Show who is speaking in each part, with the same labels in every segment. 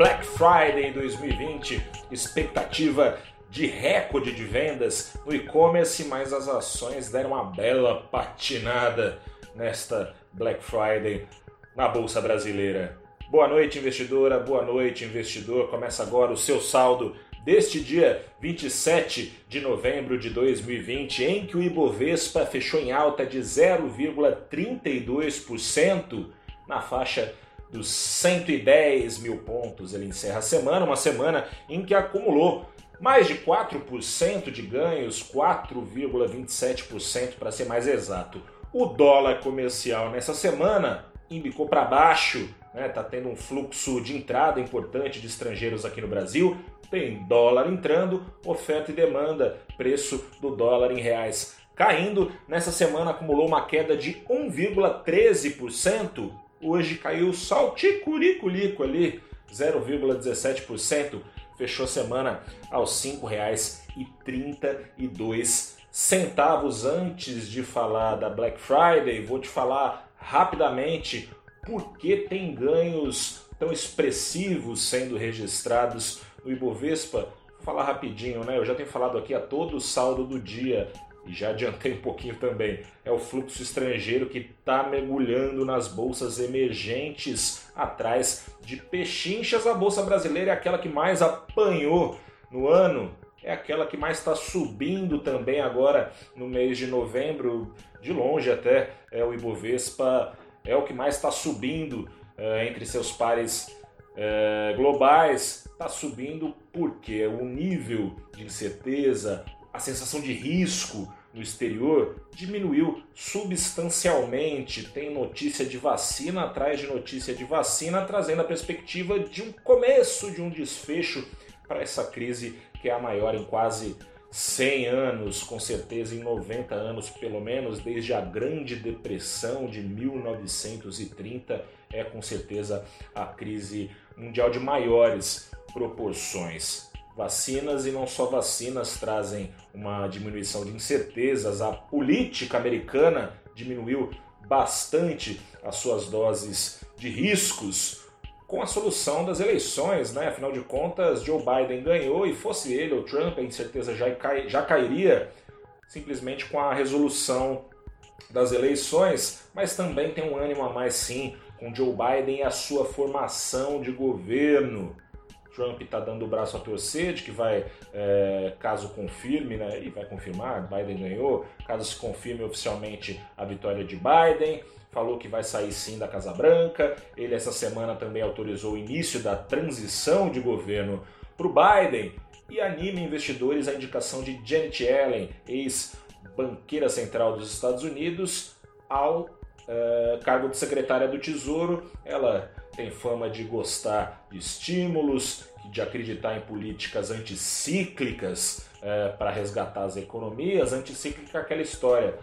Speaker 1: Black Friday 2020, expectativa de recorde de vendas no e-commerce, mas as ações deram uma bela patinada nesta Black Friday na Bolsa Brasileira. Boa noite, investidora, boa noite, investidor. Começa agora o seu saldo deste dia 27 de novembro de 2020, em que o Ibovespa fechou em alta de 0,32% na faixa dos 110 mil pontos. Ele encerra a semana, uma semana em que acumulou mais de 4% de ganhos, 4,27% para ser mais exato. O dólar comercial nessa semana embicou para baixo, né? Tá tendo um fluxo de entrada importante de estrangeiros aqui no Brasil. Tem dólar entrando, oferta e demanda, preço do dólar em reais caindo. Nessa semana acumulou uma queda de 1,13%. Hoje caiu só o ticuriculico ali, 0,17%. Fechou a semana aos R$ 5,32 centavos antes de falar da Black Friday, vou te falar rapidamente por que tem ganhos tão expressivos sendo registrados no Ibovespa. Vou falar rapidinho, né? Eu já tenho falado aqui a todo o saldo do dia e já adiantei um pouquinho também. É o fluxo estrangeiro que está mergulhando nas bolsas emergentes atrás de pechinchas. A bolsa brasileira é aquela que mais apanhou no ano é aquela que mais está subindo também agora no mês de novembro, de longe até, é o Ibovespa é o que mais está subindo é, entre seus pares é, globais. Está subindo porque o nível de incerteza, a sensação de risco no exterior diminuiu substancialmente. Tem notícia de vacina atrás de notícia de vacina, trazendo a perspectiva de um começo de um desfecho para essa crise que é a maior em quase 100 anos, com certeza em 90 anos pelo menos, desde a Grande Depressão de 1930, é com certeza a crise mundial de maiores proporções. Vacinas e não só vacinas trazem uma diminuição de incertezas. A política americana diminuiu bastante as suas doses de riscos com a solução das eleições, né? Afinal de contas, Joe Biden ganhou e fosse ele ou Trump, a incerteza já, cai, já cairia simplesmente com a resolução das eleições, mas também tem um ânimo a mais sim com Joe Biden e a sua formação de governo. Trump está dando o braço a torcer de que vai, é, caso confirme, né, e vai confirmar, Biden ganhou, caso se confirme oficialmente a vitória de Biden, falou que vai sair sim da Casa Branca. Ele essa semana também autorizou o início da transição de governo para o Biden e anima investidores a indicação de Janet Yellen, ex-banqueira central dos Estados Unidos, ao uh, cargo de secretária do Tesouro. Ela tem fama de gostar de estímulos, de acreditar em políticas anticíclicas uh, para resgatar as economias. Anticíclica é aquela história.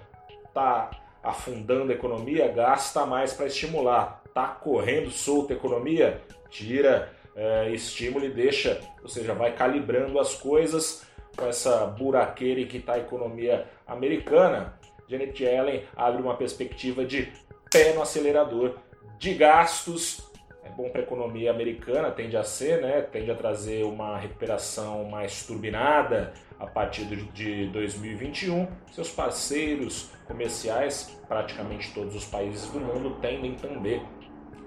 Speaker 1: Tá afundando a economia, gasta mais para estimular. Tá correndo solta a economia, tira é, estímulo e deixa, ou seja, vai calibrando as coisas com essa buraqueira que está a economia americana. Janet Yellen abre uma perspectiva de pé no acelerador de gastos. É bom para a economia americana, tende a ser, né? tende a trazer uma recuperação mais turbinada a partir de 2021. Seus parceiros comerciais, praticamente todos os países do mundo, tendem também,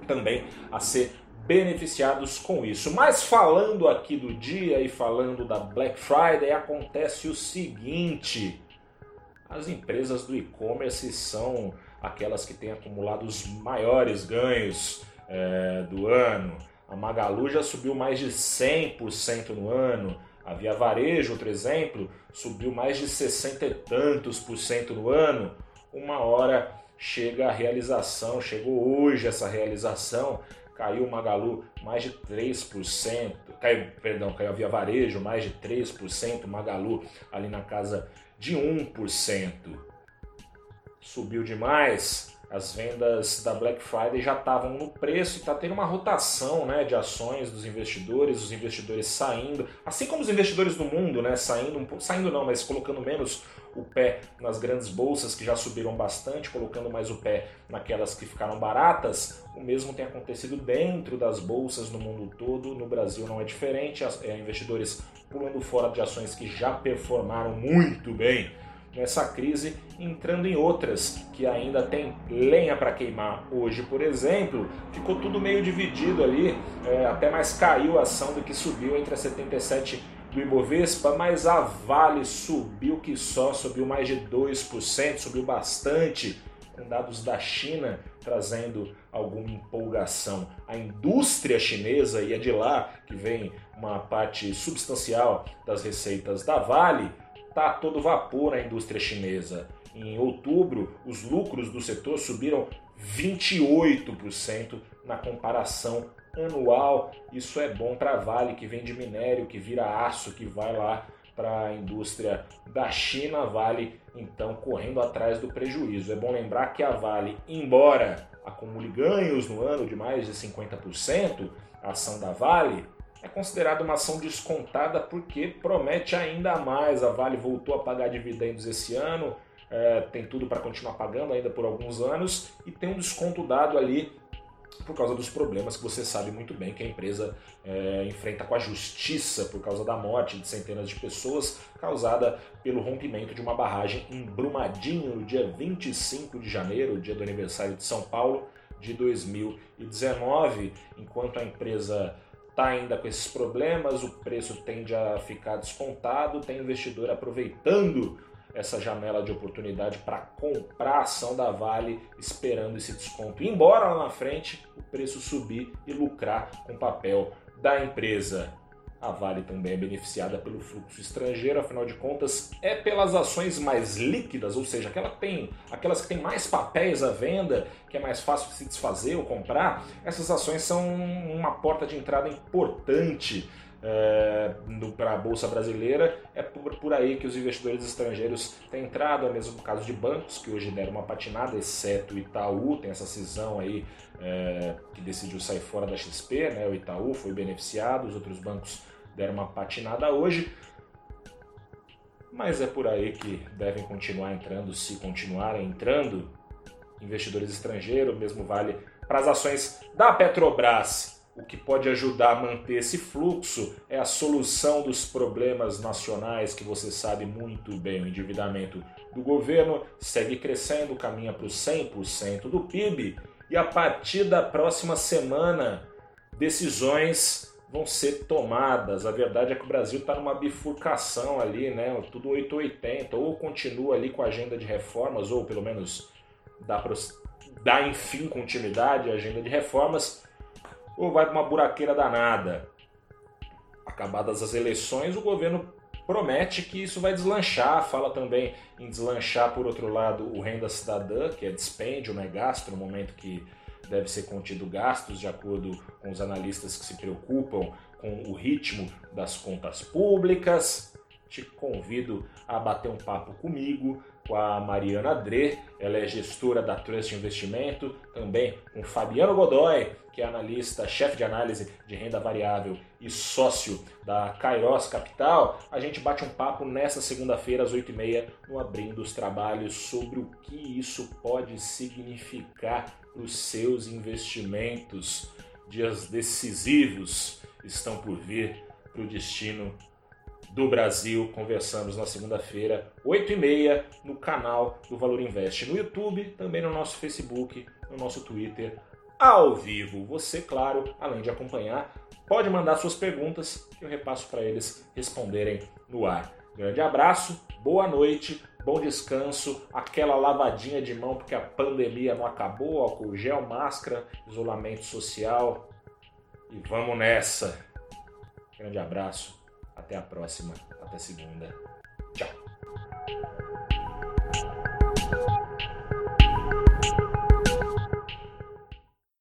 Speaker 1: também a ser beneficiados com isso. Mas falando aqui do dia e falando da Black Friday, acontece o seguinte: as empresas do e-commerce são aquelas que têm acumulado os maiores ganhos é, do ano. A Magalu já subiu mais de 100% no ano. A Via Varejo, outro exemplo, subiu mais de 60 e tantos por cento no ano. Uma hora chega a realização, chegou hoje essa realização, caiu o Magalu mais de 3%, caiu, perdão, caiu a Via Varejo mais de 3%, Magalu ali na casa de 1%. Subiu demais, as vendas da Black Friday já estavam no preço e está tendo uma rotação né, de ações dos investidores, os investidores saindo, assim como os investidores do mundo, né, saindo saindo não, mas colocando menos o pé nas grandes bolsas que já subiram bastante, colocando mais o pé naquelas que ficaram baratas. O mesmo tem acontecido dentro das bolsas no mundo todo, no Brasil não é diferente. É, investidores pulando fora de ações que já performaram muito bem nessa crise, entrando em outras que ainda tem lenha para queimar. Hoje, por exemplo, ficou tudo meio dividido ali, é, até mais caiu a ação do que subiu entre a 77 do Ibovespa, mas a Vale subiu que só, subiu mais de 2%, subiu bastante, com dados da China trazendo alguma empolgação. A indústria chinesa, e é de lá que vem uma parte substancial das receitas da Vale, está todo vapor a indústria chinesa. Em outubro, os lucros do setor subiram 28% na comparação anual. Isso é bom para a Vale, que vende minério, que vira aço, que vai lá para a indústria da China. Vale, então, correndo atrás do prejuízo. É bom lembrar que a Vale, embora acumule ganhos no ano de mais de 50%, a ação da Vale é considerada uma ação descontada porque promete ainda mais. A Vale voltou a pagar dividendos esse ano, é, tem tudo para continuar pagando ainda por alguns anos e tem um desconto dado ali por causa dos problemas que você sabe muito bem que a empresa é, enfrenta com a justiça por causa da morte de centenas de pessoas causada pelo rompimento de uma barragem em Brumadinho no dia 25 de janeiro, dia do aniversário de São Paulo de 2019, enquanto a empresa está ainda com esses problemas, o preço tende a ficar descontado, tem investidor aproveitando essa janela de oportunidade para comprar a ação da Vale, esperando esse desconto. Embora lá na frente o preço subir e lucrar com o papel da empresa. A Vale também é beneficiada pelo fluxo estrangeiro, afinal de contas, é pelas ações mais líquidas, ou seja, aquela tem, aquelas que têm mais papéis à venda, que é mais fácil de se desfazer ou comprar. Essas ações são uma porta de entrada importante é, para a Bolsa Brasileira. É por, por aí que os investidores estrangeiros têm entrado, é mesmo no caso de bancos, que hoje deram uma patinada, exceto o Itaú, tem essa cisão aí é, que decidiu sair fora da XP, né? o Itaú foi beneficiado, os outros bancos deram uma patinada hoje. Mas é por aí que devem continuar entrando, se continuarem entrando, investidores estrangeiros, mesmo vale para as ações da Petrobras o que pode ajudar a manter esse fluxo é a solução dos problemas nacionais, que você sabe muito bem. O endividamento do governo segue crescendo, caminha para os 100% do PIB, e a partir da próxima semana, decisões vão ser tomadas. A verdade é que o Brasil está numa bifurcação ali, né? Tudo 880, ou continua ali com a agenda de reformas, ou pelo menos dá para dar enfim continuidade à agenda de reformas ou vai para uma buraqueira danada? Acabadas as eleições, o governo promete que isso vai deslanchar, fala também em deslanchar, por outro lado, o renda cidadã, que é dispêndio, né, gasto, no momento que deve ser contido gastos, de acordo com os analistas que se preocupam com o ritmo das contas públicas. Te convido a bater um papo comigo com a Mariana Dre, ela é gestora da Trust Investimento, também com Fabiano Godoy, que é analista, chefe de análise de renda variável e sócio da Kairos Capital. A gente bate um papo nessa segunda-feira às 8h30 no Abrindo os Trabalhos sobre o que isso pode significar para os seus investimentos. Dias decisivos estão por vir para o destino do Brasil. Conversamos na segunda-feira, 8h30, no canal do Valor Invest, no YouTube, também no nosso Facebook, no nosso Twitter, ao vivo. Você, claro, além de acompanhar, pode mandar suas perguntas que eu repasso para eles responderem no ar. Grande abraço, boa noite, bom descanso, aquela lavadinha de mão porque a pandemia não acabou, álcool gel, máscara, isolamento social. E vamos nessa. Grande abraço até a próxima. Até segunda.